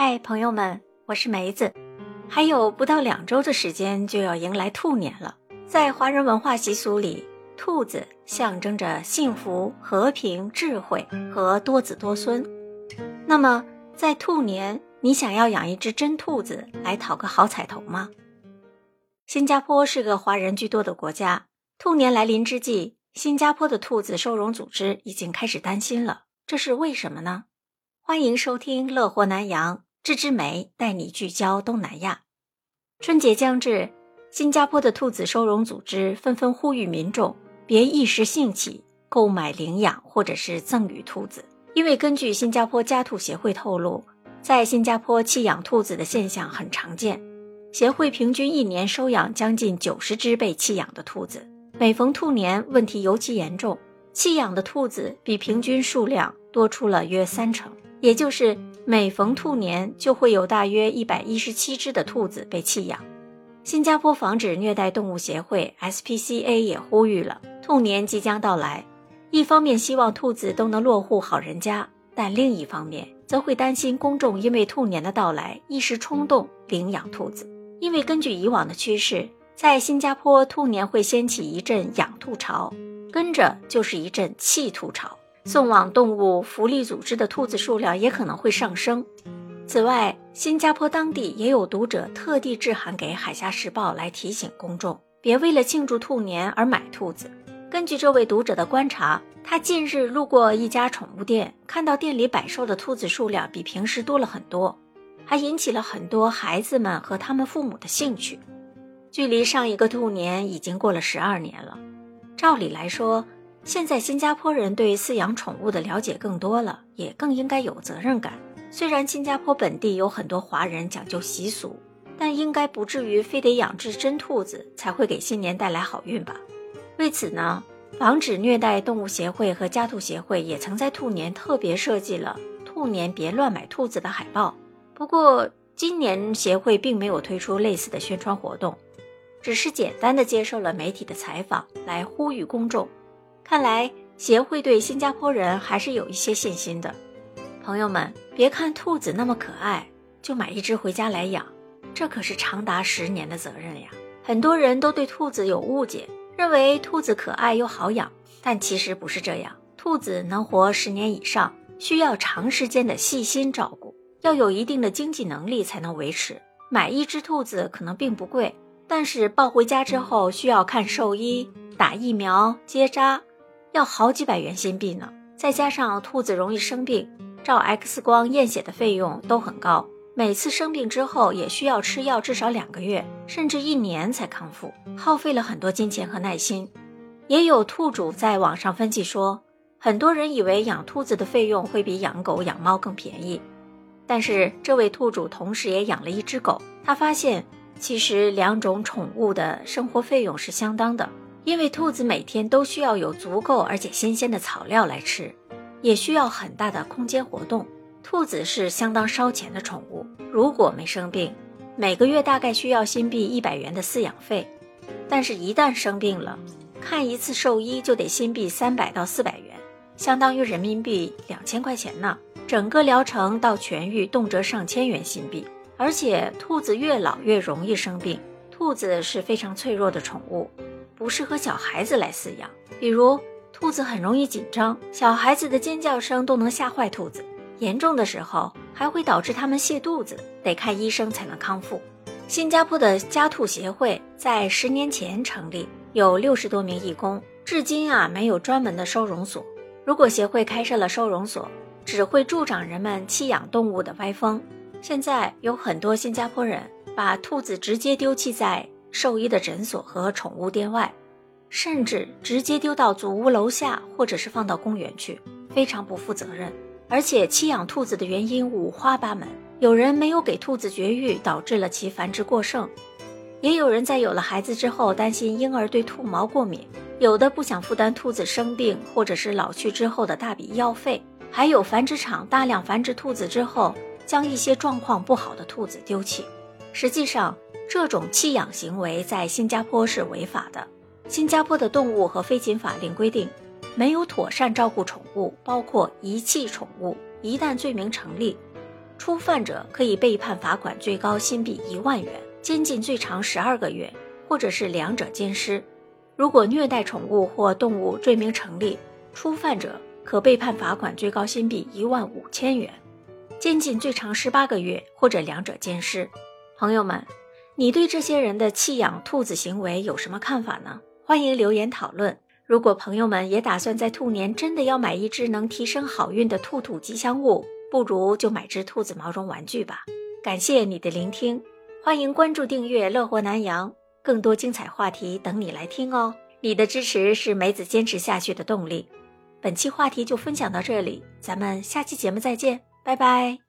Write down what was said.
嗨，朋友们，我是梅子。还有不到两周的时间就要迎来兔年了，在华人文化习俗里，兔子象征着幸福、和平、智慧和多子多孙。那么，在兔年，你想要养一只真兔子来讨个好彩头吗？新加坡是个华人居多的国家，兔年来临之际，新加坡的兔子收容组织已经开始担心了。这是为什么呢？欢迎收听《乐活南洋》，芝芝梅带你聚焦东南亚。春节将至，新加坡的兔子收容组织纷纷呼吁民众别一时兴起购买领养或者是赠予兔子，因为根据新加坡家兔协会透露，在新加坡弃养兔子的现象很常见。协会平均一年收养将近九十只被弃养的兔子，每逢兔年，问题尤其严重，弃养的兔子比平均数量。多出了约三成，也就是每逢兔年就会有大约一百一十七只的兔子被弃养。新加坡防止虐待动物协会 （SPCA） 也呼吁了，兔年即将到来，一方面希望兔子都能落户好人家，但另一方面则会担心公众因为兔年的到来一时冲动领养兔子，因为根据以往的趋势，在新加坡兔年会掀起一阵养兔潮，跟着就是一阵弃兔潮。送往动物福利组织的兔子数量也可能会上升。此外，新加坡当地也有读者特地致函给《海峡时报》来提醒公众，别为了庆祝兔年而买兔子。根据这位读者的观察，他近日路过一家宠物店，看到店里摆售的兔子数量比平时多了很多，还引起了很多孩子们和他们父母的兴趣。距离上一个兔年已经过了十二年了，照理来说。现在新加坡人对饲养宠物的了解更多了，也更应该有责任感。虽然新加坡本地有很多华人讲究习俗，但应该不至于非得养只真兔子才会给新年带来好运吧？为此呢，防止虐待动物协会和家兔协会也曾在兔年特别设计了“兔年别乱买兔子”的海报。不过今年协会并没有推出类似的宣传活动，只是简单的接受了媒体的采访，来呼吁公众。看来协会对新加坡人还是有一些信心的。朋友们，别看兔子那么可爱，就买一只回家来养，这可是长达十年的责任呀。很多人都对兔子有误解，认为兔子可爱又好养，但其实不是这样。兔子能活十年以上，需要长时间的细心照顾，要有一定的经济能力才能维持。买一只兔子可能并不贵，但是抱回家之后需要看兽医、打疫苗、接扎。要好几百元新币呢，再加上兔子容易生病，照 X 光、验血的费用都很高。每次生病之后也需要吃药，至少两个月，甚至一年才康复，耗费了很多金钱和耐心。也有兔主在网上分析说，很多人以为养兔子的费用会比养狗、养猫更便宜，但是这位兔主同时也养了一只狗，他发现其实两种宠物的生活费用是相当的。因为兔子每天都需要有足够而且新鲜的草料来吃，也需要很大的空间活动。兔子是相当烧钱的宠物，如果没生病，每个月大概需要新币一百元的饲养费。但是，一旦生病了，看一次兽医就得新币三百到四百元，相当于人民币两千块钱呢。整个疗程到痊愈，动辄上千元新币。而且，兔子越老越容易生病，兔子是非常脆弱的宠物。不适合小孩子来饲养，比如兔子很容易紧张，小孩子的尖叫声都能吓坏兔子，严重的时候还会导致它们泻肚子，得看医生才能康复。新加坡的家兔协会在十年前成立，有六十多名义工，至今啊没有专门的收容所。如果协会开设了收容所，只会助长人们弃养动物的歪风。现在有很多新加坡人把兔子直接丢弃在。兽医的诊所和宠物店外，甚至直接丢到祖屋楼下，或者是放到公园去，非常不负责任。而且弃养兔子的原因五花八门，有人没有给兔子绝育，导致了其繁殖过剩；也有人在有了孩子之后担心婴儿对兔毛过敏；有的不想负担兔子生病或者是老去之后的大笔医药费；还有繁殖场大量繁殖兔子之后，将一些状况不好的兔子丢弃。实际上。这种弃养行为在新加坡是违法的。新加坡的动物和飞禽法令规定，没有妥善照顾宠物，包括遗弃宠物，一旦罪名成立，初犯者可以被判罚款最高新币一万元，监禁最长十二个月，或者是两者兼施。如果虐待宠物或动物罪名成立，初犯者可被判罚款最高新币一万五千元，监禁最长十八个月，或者两者兼施。朋友们，你对这些人的弃养兔子行为有什么看法呢？欢迎留言讨论。如果朋友们也打算在兔年真的要买一只能提升好运的兔兔吉祥物，不如就买只兔子毛绒玩具吧。感谢你的聆听，欢迎关注订阅“乐活南洋”，更多精彩话题等你来听哦。你的支持是梅子坚持下去的动力。本期话题就分享到这里，咱们下期节目再见，拜拜。